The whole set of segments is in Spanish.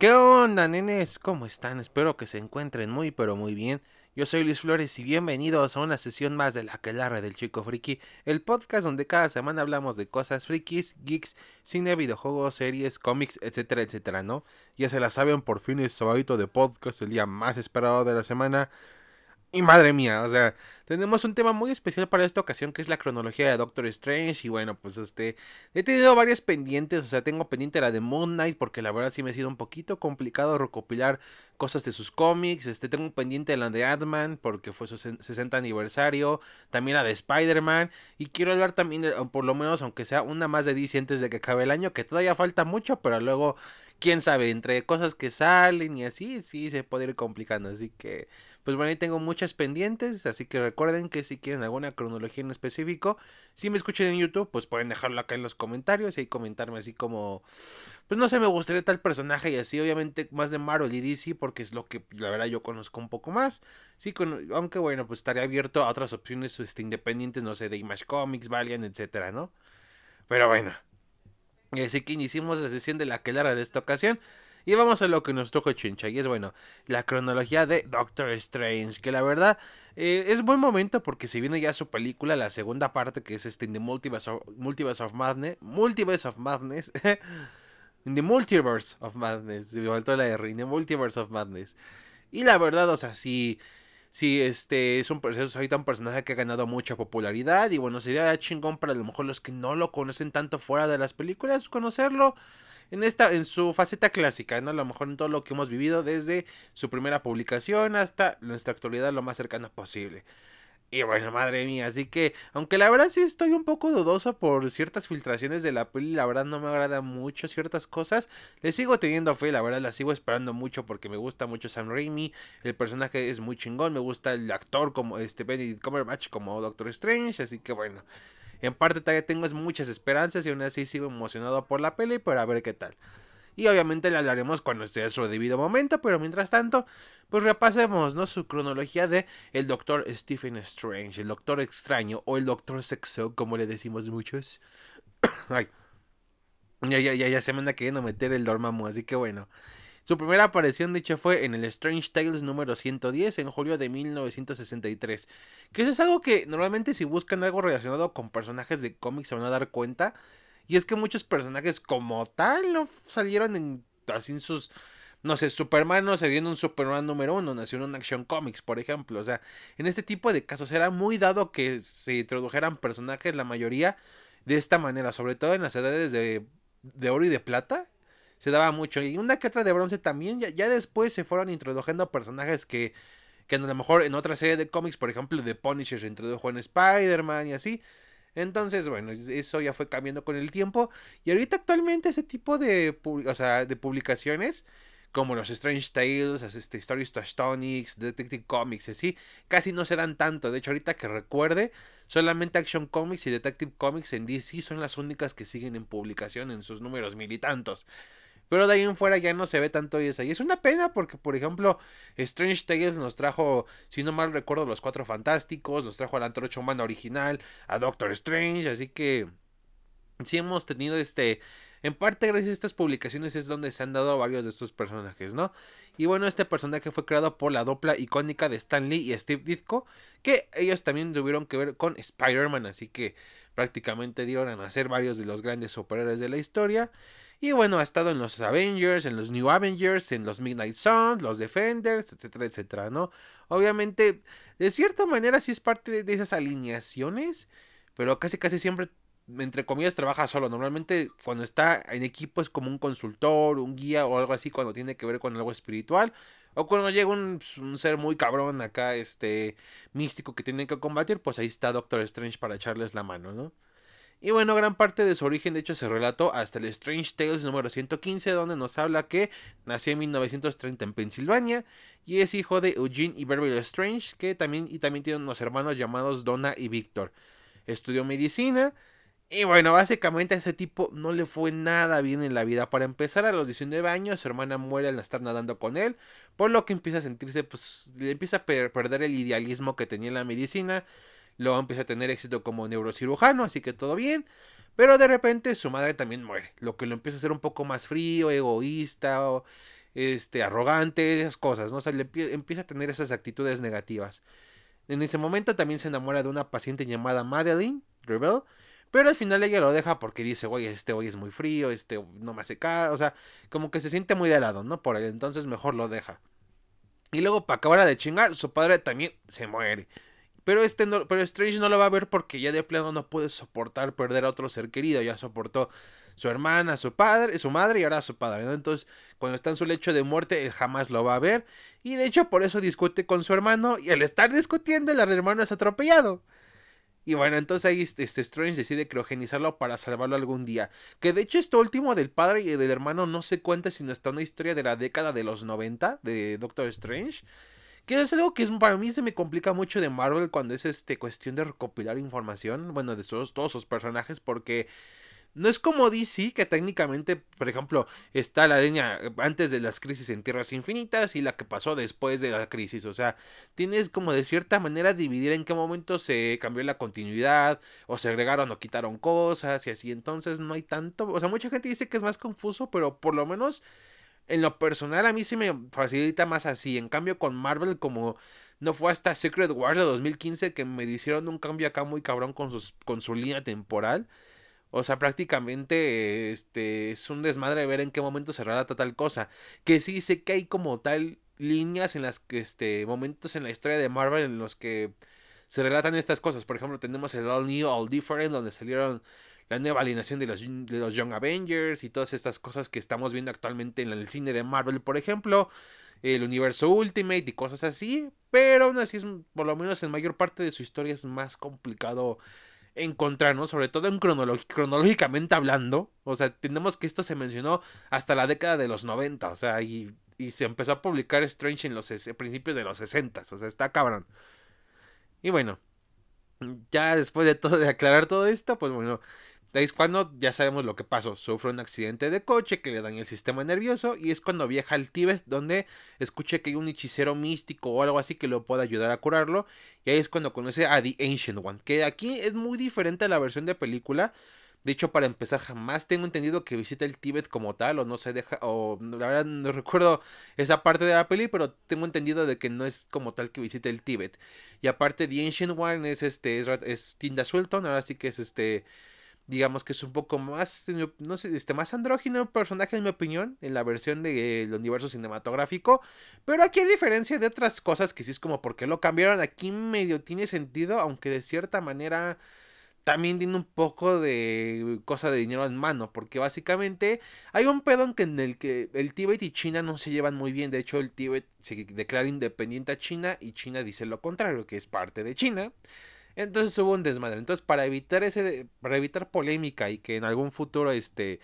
¿Qué onda, nenes? ¿Cómo están? Espero que se encuentren muy, pero muy bien. Yo soy Luis Flores y bienvenidos a una sesión más de La Quelarre del Chico Friki, el podcast donde cada semana hablamos de cosas frikis, geeks, cine, videojuegos, series, cómics, etcétera, etcétera, ¿no? Ya se la saben, por fin es sabadito de podcast, el día más esperado de la semana. Y madre mía, o sea, tenemos un tema muy especial para esta ocasión que es la cronología de Doctor Strange. Y bueno, pues este, he tenido varias pendientes, o sea, tengo pendiente la de Moon Knight porque la verdad sí me ha sido un poquito complicado recopilar cosas de sus cómics. Este, tengo pendiente la de Ant-Man porque fue su 60 aniversario. También la de Spider-Man. Y quiero hablar también, de, por lo menos, aunque sea una más de DC antes de que acabe el año, que todavía falta mucho, pero luego, quién sabe, entre cosas que salen y así, sí se puede ir complicando. Así que pues bueno, ahí tengo muchas pendientes, así que recuerden que si quieren alguna cronología en específico, si me escuchan en YouTube, pues pueden dejarlo acá en los comentarios y comentarme así como, pues no sé, me gustaría tal personaje y así, obviamente más de Marvel y DC, porque es lo que la verdad yo conozco un poco más. Sí, aunque bueno, pues estaré abierto a otras opciones este, independientes, no sé, de Image Comics, Valiant, etcétera, ¿no? Pero bueno. Así que iniciamos la sesión de la quelara de esta ocasión. Y vamos a lo que nos trajo Chincha. Y es bueno, la cronología de Doctor Strange. Que la verdad eh, es buen momento porque se viene ya su película, la segunda parte que es este The Multiverse of, Multiverse of Madness. Multiverse of Madness. In the Multiverse of Madness. Me faltó la R. In the Multiverse of Madness. Y la verdad, o sea, sí. Sí, este es un, un personaje que ha ganado mucha popularidad. Y bueno, sería chingón para a lo mejor los que no lo conocen tanto fuera de las películas, conocerlo en esta en su faceta clásica, ¿no? A lo mejor en todo lo que hemos vivido desde su primera publicación hasta nuestra actualidad lo más cercana posible. Y bueno, madre mía, así que, aunque la verdad sí estoy un poco dudoso por ciertas filtraciones de la peli, la verdad no me agrada mucho ciertas cosas, le sigo teniendo fe, la verdad la sigo esperando mucho porque me gusta mucho Sam Raimi, el personaje es muy chingón, me gusta el actor como este Benedict Cumberbatch como Doctor Strange, así que bueno, en parte todavía tengo muchas esperanzas y aún así sigo emocionado por la peli, pero a ver qué tal. Y obviamente le hablaremos cuando esté a su debido momento, pero mientras tanto, pues repasemos, ¿no? Su cronología de el Doctor Stephen Strange, el Doctor Extraño o el Doctor Sexo, como le decimos muchos. Ay. Ya, ya, ya, ya se me anda queriendo meter el Dormammu, así que bueno. Su primera aparición, hecho, fue en el Strange Tales número 110 en julio de 1963. Que eso es algo que normalmente si buscan algo relacionado con personajes de cómics se van a dar cuenta. Y es que muchos personajes como tal no salieron en así en sus... No sé, Superman no se vio en un Superman número uno, nació en un Action Comics, por ejemplo. O sea, en este tipo de casos era muy dado que se introdujeran personajes, la mayoría, de esta manera, sobre todo en las edades de, de oro y de plata, se daba mucho. Y una que otra de bronce también. Ya, después se fueron introduciendo personajes que, que a lo mejor en otra serie de cómics, por ejemplo, de Punisher se introdujo en Spider-Man y así. Entonces, bueno, eso ya fue cambiando con el tiempo. Y ahorita actualmente ese tipo de, o sea, de publicaciones, como los Strange Tales, este, Stories to Astonics, Detective Comics, así, casi no se dan tanto. De hecho, ahorita que recuerde, solamente Action Comics y Detective Comics en DC son las únicas que siguen en publicación en sus números mil y tantos. Pero de ahí en fuera ya no se ve tanto esa. Y es una pena porque, por ejemplo, Strange Tales nos trajo, si no mal recuerdo, los Cuatro Fantásticos, nos trajo al Antorcha Humana original, a Doctor Strange, así que sí hemos tenido este... En parte gracias a estas publicaciones es donde se han dado varios de estos personajes, ¿no? Y bueno, este personaje fue creado por la dupla icónica de Stan Lee y Steve Ditko, que ellos también tuvieron que ver con Spider-Man, así que prácticamente dieron a nacer varios de los grandes superhéroes de la historia. Y bueno, ha estado en los Avengers, en los New Avengers, en los Midnight Suns, los Defenders, etcétera, etcétera, ¿no? Obviamente, de cierta manera sí es parte de, esas alineaciones, pero casi casi siempre, entre comillas, trabaja solo. Normalmente cuando está en equipo es como un consultor, un guía o algo así cuando tiene que ver con algo espiritual. O cuando llega un, un, ser muy cabrón acá, este, místico que tiene que combatir, pues ahí está Doctor Strange para echarles la mano, ¿no? Y bueno, gran parte de su origen de hecho se relató hasta el Strange Tales número 115, donde nos habla que nació en 1930 en Pensilvania y es hijo de Eugene y Beverly Strange, que también, y también tiene unos hermanos llamados Donna y Victor. Estudió medicina y bueno, básicamente a ese tipo no le fue nada bien en la vida. Para empezar, a los 19 años, su hermana muere al estar nadando con él, por lo que empieza a sentirse, pues, le empieza a perder el idealismo que tenía en la medicina Luego empieza a tener éxito como neurocirujano, así que todo bien. Pero de repente su madre también muere, lo que lo empieza a hacer un poco más frío, egoísta. este, arrogante, esas cosas, ¿no? O sea, le empieza a tener esas actitudes negativas. En ese momento también se enamora de una paciente llamada Madeline Rebel, pero al final ella lo deja porque dice, güey, este hoy es muy frío, este no me hace caso, o sea, como que se siente muy de lado, ¿no? Por él, entonces mejor lo deja. Y luego, para acabar de chingar, su padre también se muere. Pero, este no, pero Strange no lo va a ver porque ya de plano no puede soportar perder a otro ser querido. Ya soportó su hermana, su padre, su madre y ahora su padre, ¿no? Entonces, cuando está en su lecho de muerte, él jamás lo va a ver. Y de hecho, por eso discute con su hermano. Y al estar discutiendo, el hermano es atropellado. Y bueno, entonces ahí este, este Strange decide criogenizarlo para salvarlo algún día. Que de hecho esto último del padre y del hermano no se cuenta sino está una historia de la década de los 90 de Doctor Strange. Que es algo que es, para mí se me complica mucho de Marvel cuando es este cuestión de recopilar información. Bueno, de todos sus personajes porque no es como DC, que técnicamente, por ejemplo, está la línea antes de las crisis en Tierras Infinitas y la que pasó después de la crisis. O sea, tienes como de cierta manera dividir en qué momento se cambió la continuidad, o se agregaron o quitaron cosas y así. Entonces no hay tanto. O sea, mucha gente dice que es más confuso, pero por lo menos en lo personal a mí sí me facilita más así. En cambio, con Marvel, como no fue hasta Secret Wars de 2015 que me hicieron un cambio acá muy cabrón con, sus, con su línea temporal. O sea, prácticamente este es un desmadre de ver en qué momento se relata tal cosa. Que sí sé que hay como tal líneas en las que este momentos en la historia de Marvel en los que se relatan estas cosas. Por ejemplo, tenemos el All New, All Different, donde salieron la nueva alineación de los, de los Young Avengers y todas estas cosas que estamos viendo actualmente en el cine de Marvel, por ejemplo. El universo Ultimate y cosas así. Pero aún así, es, por lo menos en mayor parte de su historia, es más complicado encontrarnos, sobre todo en cronológicamente hablando. O sea, tenemos que esto se mencionó hasta la década de los 90, o sea, y, y se empezó a publicar Strange en los principios de los 60, o sea, está cabrón. Y bueno, ya después de todo, de aclarar todo esto, pues bueno, es cuando ya sabemos lo que pasó. Sufre un accidente de coche que le daña el sistema nervioso y es cuando viaja al Tíbet donde escucha que hay un hechicero místico o algo así que lo pueda ayudar a curarlo. Y ahí es cuando conoce a The Ancient One, que aquí es muy diferente a la versión de película. De hecho, para empezar, jamás tengo entendido que visita el Tíbet como tal, o no se deja, o la verdad no recuerdo esa parte de la peli, pero tengo entendido de que no es como tal que visite el Tíbet. Y aparte, The Ancient One es este, es, es Tinda Sultan, ahora sí que es este digamos que es un poco más, no sé, este, más andrógino el personaje en mi opinión, en la versión del universo cinematográfico, pero aquí a diferencia de otras cosas que sí es como porque lo cambiaron, aquí medio tiene sentido, aunque de cierta manera también tiene un poco de cosa de dinero en mano, porque básicamente hay un pedo en el que el Tíbet y China no se llevan muy bien, de hecho el Tíbet se declara independiente a China y China dice lo contrario, que es parte de China. Entonces hubo un desmadre. Entonces, para evitar ese, para evitar polémica y que en algún futuro este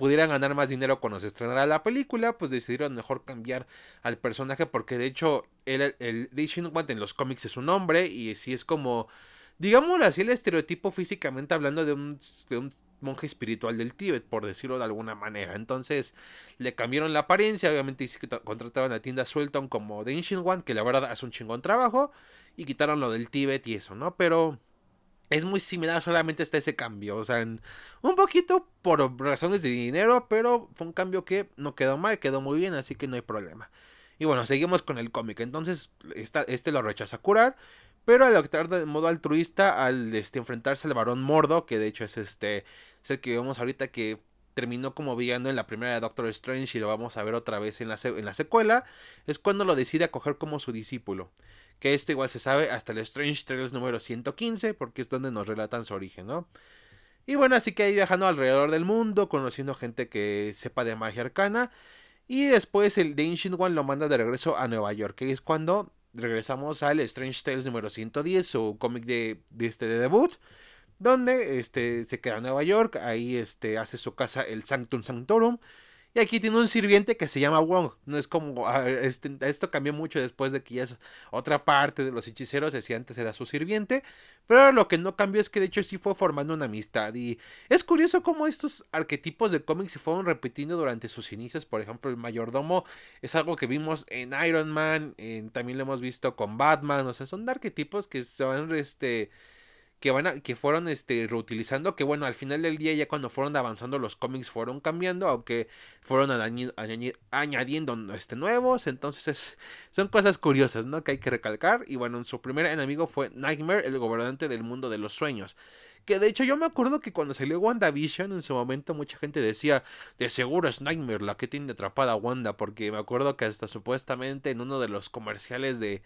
pudieran ganar más dinero cuando se estrenara la película, pues decidieron mejor cambiar al personaje porque de hecho el, el en los cómics es un hombre y sí es como, digámoslo así, el estereotipo físicamente hablando de un, de un monje espiritual del Tíbet, por decirlo de alguna manera. Entonces le cambiaron la apariencia, obviamente contrataban a Tienda Sultan como The Ancient que la verdad hace un chingón trabajo y quitaron lo del Tíbet y eso, ¿no? Pero es muy similar, solamente está ese cambio, o sea, un poquito por razones de dinero, pero fue un cambio que no quedó mal, quedó muy bien, así que no hay problema. Y bueno, seguimos con el cómic. Entonces, este lo rechaza curar. Pero al actuar de modo altruista, al este, enfrentarse al varón Mordo, que de hecho es este. Es el que vemos ahorita que terminó como villano en la primera de Doctor Strange y lo vamos a ver otra vez en la, en la secuela, es cuando lo decide acoger como su discípulo que esto igual se sabe hasta el Strange Tales número 115, porque es donde nos relatan su origen, ¿no? Y bueno, así que ahí viajando alrededor del mundo, conociendo gente que sepa de magia arcana, y después el The Ancient One lo manda de regreso a Nueva York, que es cuando regresamos al Strange Tales número 110, su cómic de, de, este de debut, donde este, se queda en Nueva York, ahí este, hace su casa el Sanctum Sanctorum, y aquí tiene un sirviente que se llama Wong. No es como. Este, esto cambió mucho después de que ya es otra parte de los hechiceros. Decía antes era su sirviente. Pero lo que no cambió es que de hecho sí fue formando una amistad. Y es curioso cómo estos arquetipos de cómics se fueron repitiendo durante sus inicios. Por ejemplo, el mayordomo es algo que vimos en Iron Man. también lo hemos visto con Batman. O sea, son arquetipos que se van este que van a, que fueron este reutilizando que bueno al final del día ya cuando fueron avanzando los cómics fueron cambiando aunque fueron añadiendo este nuevos entonces es, son cosas curiosas no que hay que recalcar y bueno su primer enemigo fue Nightmare el gobernante del mundo de los sueños que de hecho yo me acuerdo que cuando salió WandaVision en su momento mucha gente decía, de seguro es Nightmare la que tiene atrapada a Wanda, porque me acuerdo que hasta supuestamente en uno de los comerciales de,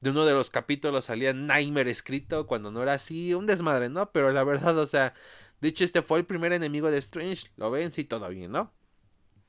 de uno de los capítulos salía Nightmare escrito cuando no era así, un desmadre, ¿no? Pero la verdad, o sea, de hecho este fue el primer enemigo de Strange, lo ven, sí, todo bien, ¿no?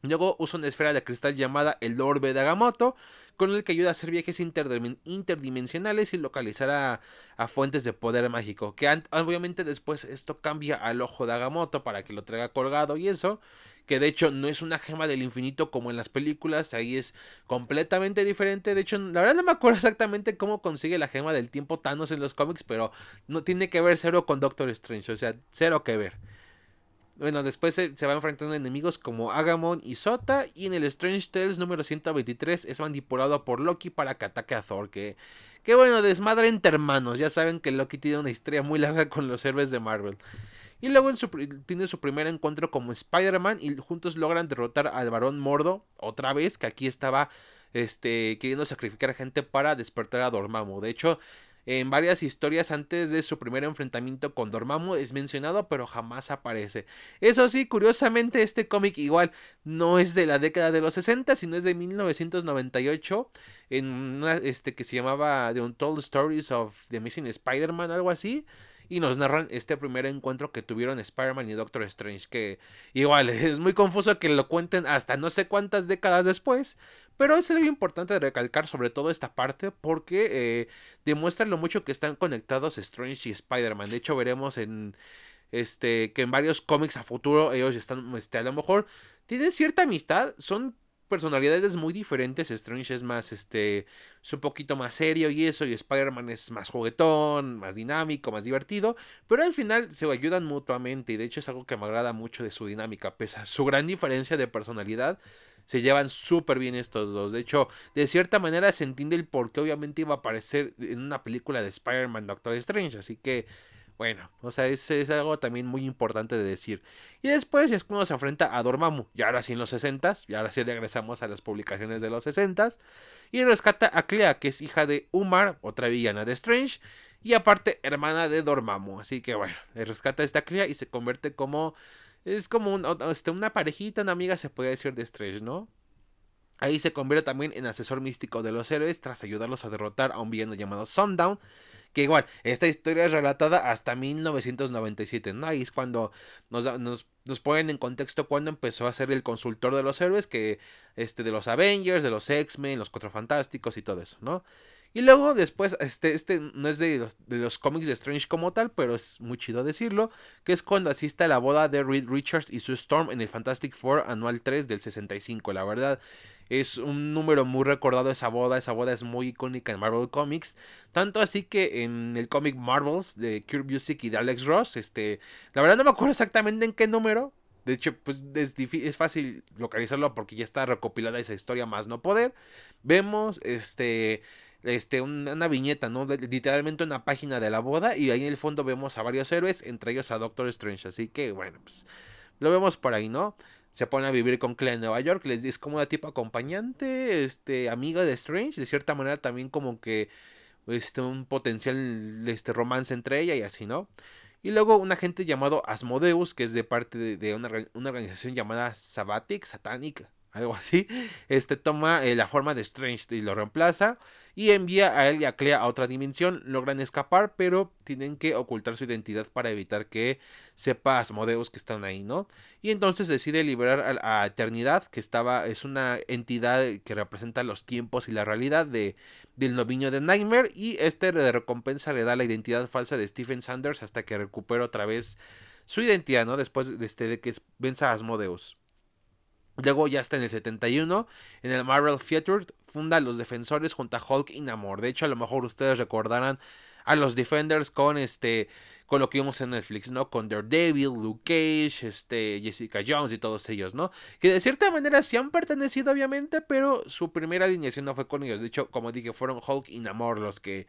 Luego usa una esfera de cristal llamada el Orbe de Agamotto, con el que ayuda a hacer viajes interdimensionales y localizar a, fuentes de poder mágico. Que obviamente después esto cambia al ojo de Agamotto para que lo traiga colgado y eso. Que de hecho no es una gema del infinito como en las películas, ahí es completamente diferente. De hecho, la verdad no me acuerdo exactamente cómo consigue la gema del tiempo Thanos en los cómics, pero no tiene que ver cero con Doctor Strange, o sea, cero que ver. Bueno, después se, va enfrentando a enemigos como Agamon y Sota. Y en el Strange Tales número 123 es manipulado por Loki para que ataque a Thor. Que, que bueno, desmadre entre hermanos. Ya saben que Loki tiene una historia muy larga con los héroes de Marvel. Y luego tiene su primer encuentro como Spider-Man y juntos logran derrotar al varón Mordo otra vez, que aquí estaba este, queriendo sacrificar gente para despertar a Dormammu. De hecho, en varias historias antes de su primer enfrentamiento con Dormammu es mencionado, pero jamás aparece. Eso sí, curiosamente este cómic igual no es de la década de los 60, sino es de 1998 en una este que se llamaba The Untold Stories of the Missing Spider-Man, algo así y nos narran este primer encuentro que tuvieron Spider-Man y Doctor Strange, que igual es muy confuso que lo cuenten hasta no sé cuántas décadas después, pero es algo importante recalcar sobre todo esta parte porque eh, demuestra lo mucho que están conectados Strange y Spider-Man. De hecho, veremos en este que en varios cómics a futuro ellos están este, a lo mejor tienen cierta amistad, son personalidades muy diferentes. Strange es más, este, es un poquito más serio y eso, y Spider-Man es más juguetón, más dinámico, más divertido, pero al final se ayudan mutuamente y de hecho es algo que me agrada mucho de su dinámica, pese a su gran diferencia de personalidad se llevan súper bien estos dos. De hecho, de cierta manera se entiende el por qué obviamente iba a aparecer en una película de Spider-Man Doctor Strange. Así que, bueno, o sea, es, es, algo también muy importante de decir. Y después es cuando se enfrenta a Dormammu, y ahora sí en los 60 y ahora sí regresamos a las publicaciones de los 60 y rescata a Clea, que es hija de Umar, otra villana de Strange, y aparte hermana de Dormammu. Así que bueno, rescata a esta Clea y se convierte como es como este, una parejita, una amiga se puede decir de Strange, ¿no? Ahí se convierte también en asesor místico de los héroes tras ayudarlos a derrotar a un villano llamado Sundown. Que igual, esta historia es relatada hasta 1997, ¿no? Ahí es cuando nos, nos, nos, ponen en contexto cuando empezó a ser el consultor de los héroes, que este, de los Avengers, de los X-Men, los Cuatro Fantásticos y todo eso, ¿no? Y luego después, este, este no es de los, de los cómics de Strange como tal, pero es muy chido decirlo, que es cuando asiste a la boda de Reed Richards y su Storm en el Fantastic Four anual 3 del 65. La verdad, es un número muy recordado esa boda, esa boda es muy icónica en Marvel Comics, tanto así que en el cómic Marvels de Cure Music y de Alex Ross, este, la verdad no me acuerdo exactamente en qué número, de hecho, pues es, fácil localizarlo porque ya está recopilada esa historia más no poder. Vemos este este, una, viñeta, ¿no? Literalmente una página de la boda y ahí en el fondo vemos a varios héroes, entre ellos a Doctor Strange, así que bueno, pues lo vemos por ahí, ¿no? Se pone a vivir con Claire en Nueva York, les es como una tipo acompañante, este, amiga de Strange, de cierta manera también como que este, un potencial este, romance entre ella y así, ¿no? Y luego un agente llamado Asmodeus, que es de parte de, una, una, organización llamada Sabbatic, Satanic, algo así, este toma eh, la forma de Strange y lo reemplaza y envía a él y a Clea a otra dimensión. Logran escapar, pero tienen que ocultar su identidad para evitar que sepa Asmodeus que están ahí, ¿no? Y entonces decide liberar a, Eternidad, que estaba, es una entidad que representa los tiempos y la realidad de, del noviño de Nightmare. Y este de recompensa le da la identidad falsa de Stephen Sanders hasta que recupera otra vez su identidad, ¿no? Después de, este, de que venza a Asmodeus. Luego ya está en el 71, en el Marvel Theater, funda Los Defensores junto a Hulk y Namor. De hecho, a lo mejor ustedes recordarán a los Defenders con este con lo que vimos en Netflix, ¿no? Con Daredevil, Luke Cage, este, Jessica Jones y todos ellos, ¿no? Que de cierta manera sí han pertenecido, obviamente, pero su primera alineación no fue con ellos. De hecho, como dije, fueron Hulk y Namor los que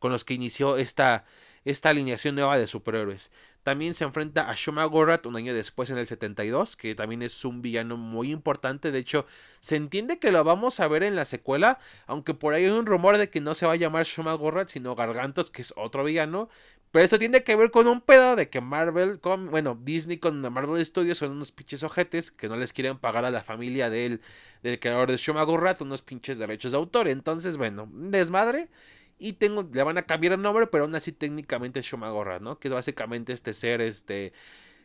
con los que inició esta esta alineación nueva de superhéroes. También se enfrenta a Shuma Gorath un año después en el 72, que también es un villano muy importante. De hecho, se entiende que lo vamos a ver en la secuela, aunque por ahí hay un rumor de que no se va a llamar Shuma Gorath, sino Gargantos, que es otro villano. Pero esto tiene que ver con un pedo de que Marvel, con, bueno, Disney con Marvel Studios son unos pinches ojetes que no les quieren pagar a la familia del, del creador de Shuma Gorath unos pinches derechos de autor. Entonces, bueno, desmadre. Y tengo, le van a cambiar el nombre, pero aún así técnicamente es Shumagorra, ¿no? Que es básicamente este ser, este,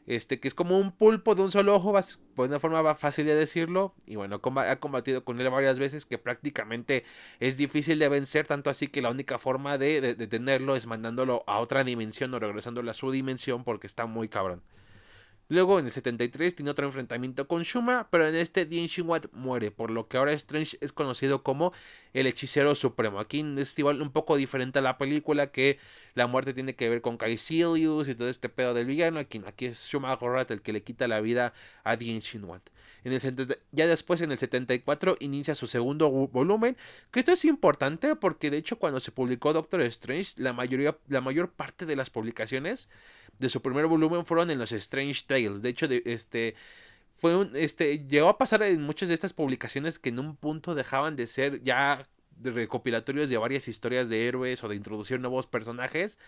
este, que es como un pulpo de un solo ojo, por una forma fácil de decirlo. Y bueno, ha combatido con él varias veces, que prácticamente es difícil de vencer, tanto así que la única forma de, de, de tenerlo es mandándolo a otra dimensión o regresándolo a su dimensión, porque está muy cabrón. Luego en el 73 tiene otro enfrentamiento con Shuma, pero en este Dien Shinwat muere, por lo que ahora Strange es conocido como el hechicero supremo. Aquí es igual un poco diferente a la película que la muerte tiene que ver con Caecilius y todo este pedo del villano. Aquí, aquí es Shuma Gorath el que le quita la vida a Dien Shinwat. En el, ya después en el 74 inicia su segundo volumen, que esto es importante porque de hecho cuando se publicó Doctor Strange, la mayoría la mayor parte de las publicaciones de su primer volumen fueron en los Strange Tales. De hecho, este fue un este llegó a pasar en muchas de estas publicaciones que en un punto dejaban de ser ya recopilatorios de varias historias de héroes o de introducir nuevos personajes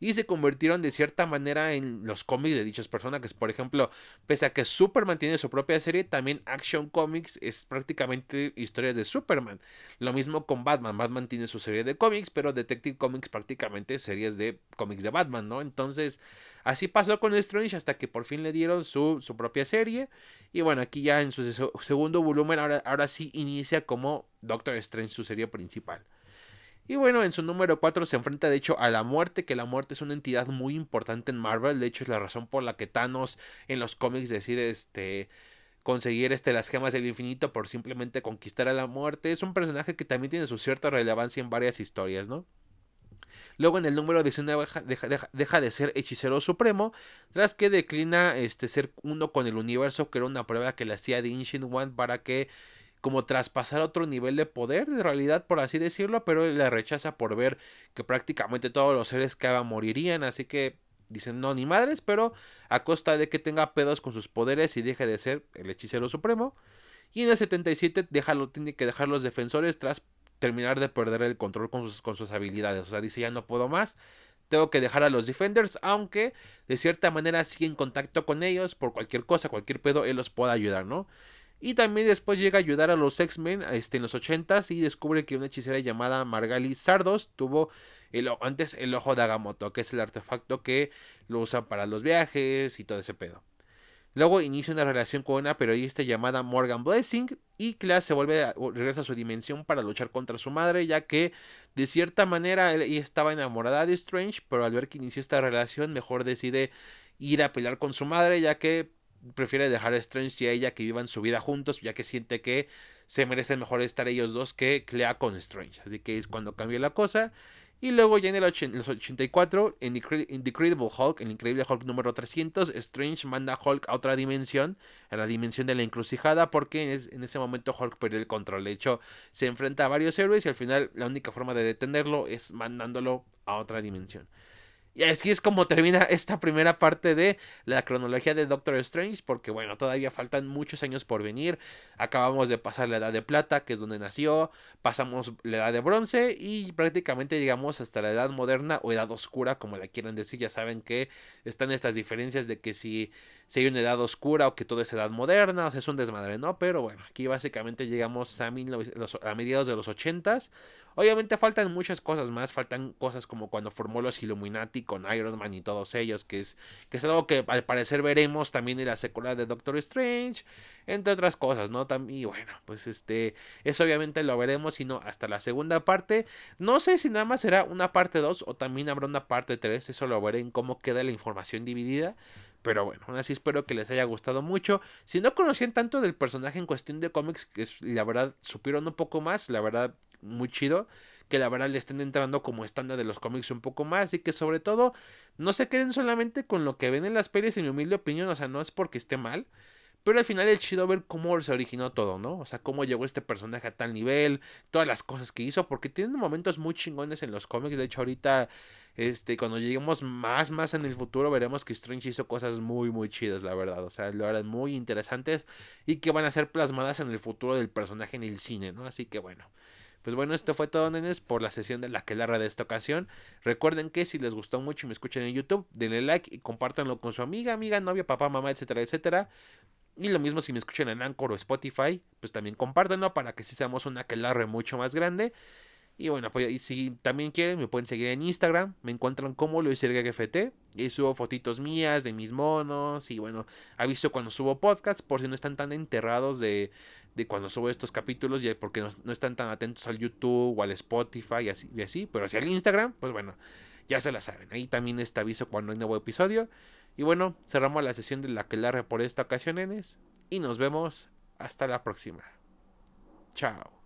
y se convirtieron de cierta manera en los cómics de dichas personajes. Por ejemplo, pese a que Superman tiene su propia serie, también Action Comics es prácticamente historias de Superman. Lo mismo con Batman. Batman tiene su serie de cómics, pero Detective Comics prácticamente series de cómics de Batman, ¿no? Entonces, así pasó con Strange hasta que por fin le dieron su, su propia serie. Y bueno, aquí ya en su segundo volumen, ahora, ahora sí inicia como Doctor Strange, su serie principal. Y bueno, en su número 4 se enfrenta de hecho a la muerte, que la muerte es una entidad muy importante en Marvel, de hecho es la razón por la que Thanos en los cómics decide este conseguir este las gemas del infinito por simplemente conquistar a la muerte. Es un personaje que también tiene su cierta relevancia en varias historias, ¿no? Luego en el número 19 deja, deja, de ser hechicero supremo, tras que declina este, ser uno con el universo, que era una prueba que le hacía de Ancient One para que como traspasar otro nivel de poder, de realidad, por así decirlo, pero la rechaza por ver que prácticamente todos los seres que morirían, así que dicen no ni madres, pero a costa de que tenga pedos con sus poderes y deje de ser el hechicero supremo. Y en el 77 déjalo, tiene que dejar los defensores tras terminar de perder el control con sus, con sus habilidades. O sea, dice ya no puedo más, tengo que dejar a los defenders, aunque de cierta manera sigue en contacto con ellos por cualquier cosa, cualquier pedo, él los pueda ayudar, ¿no? Y también después llega a ayudar a los X-Men este, en los 80s y descubre que una hechicera llamada Margali Sardos tuvo el, antes el ojo de Agamotto, que es el artefacto que lo usa para los viajes y todo ese pedo. Luego inicia una relación con una periodista llamada Morgan Blessing y Class se vuelve a, regresa a su dimensión para luchar contra su madre, ya que de cierta manera ella estaba enamorada de Strange, pero al ver que inició esta relación mejor decide ir a pelear con su madre, ya que prefiere dejar a Strange y a ella que vivan su vida juntos, ya que siente que se merece mejor estar ellos dos que Clea con Strange. Así que es cuando cambia la cosa. Y luego ya en el los 84, en The Incredible Hulk, el Increíble Hulk número 300, Strange manda a Hulk a otra dimensión, a la dimensión de la encrucijada, porque en ese momento Hulk perdió el control. De hecho, se enfrenta a varios héroes y al final la única forma de detenerlo es mandándolo a otra dimensión. Y así es como termina esta primera parte de la cronología de Doctor Strange, porque bueno, todavía faltan muchos años por venir. Acabamos de pasar la edad de plata, que es donde nació, pasamos la edad de bronce y prácticamente llegamos hasta la edad moderna o edad oscura, como la quieran decir. Ya saben que están estas diferencias de que si, si hay una edad oscura o que todo es edad moderna, o sea, es un desmadre, ¿no? Pero bueno, aquí básicamente llegamos a, a mediados de los ochentas Obviamente faltan muchas cosas más, faltan cosas como cuando formó los Illuminati con Iron Man y todos ellos, que es, que es algo que al parecer veremos también en la secuela de Doctor Strange, entre otras cosas, ¿no? Y bueno, pues este, eso obviamente lo veremos, sino hasta la segunda parte. No sé si nada más será una parte 2 o también habrá una parte 3, eso lo veré en cómo queda la información dividida. Pero bueno, aún así espero que les haya gustado mucho. Si no conocían tanto del personaje en cuestión de cómics, que la verdad supieron un poco más, la verdad muy chido. Que la verdad le estén entrando como estándar de los cómics un poco más. Y que sobre todo no se queden solamente con lo que ven en las pelis, en mi humilde opinión. O sea, no es porque esté mal. Pero al final es chido ver cómo se originó todo, ¿no? O sea, cómo llegó este personaje a tal nivel, todas las cosas que hizo, porque tienen momentos muy chingones en los cómics. De hecho, ahorita Este, cuando lleguemos más, más en el futuro, veremos que Strange hizo cosas muy, muy chidas, la verdad. O sea, lo harán muy interesantes y que van a ser plasmadas en el futuro del personaje en el cine, ¿no? Así que bueno. Pues bueno, esto fue todo, nenes, por la sesión de la que larga de esta ocasión. Recuerden que si les gustó mucho y me escuchan en YouTube, denle like y compártanlo con su amiga, amiga, novia, papá, mamá, etcétera, etcétera. Y lo mismo si me escuchan en Anchor o Spotify, pues también compártanlo para que si seamos una aquelarre mucho más grande. Y bueno, pues si también quieren, me pueden seguir en Instagram. Me encuentran como Luis GFT. Y subo fotitos mías de mis monos. Y bueno, aviso cuando subo podcast. Por si no están tan enterrados de, de cuando subo estos capítulos. Ya porque no, están tan atentos al YouTube o al Spotify y así, y así. Pero si al Instagram, pues bueno, ya se la saben. Ahí también está aviso cuando hay nuevo episodio. Y bueno, cerramos la sesión de la que larre por esta ocasión, nenes. Y nos vemos hasta la próxima. Chao.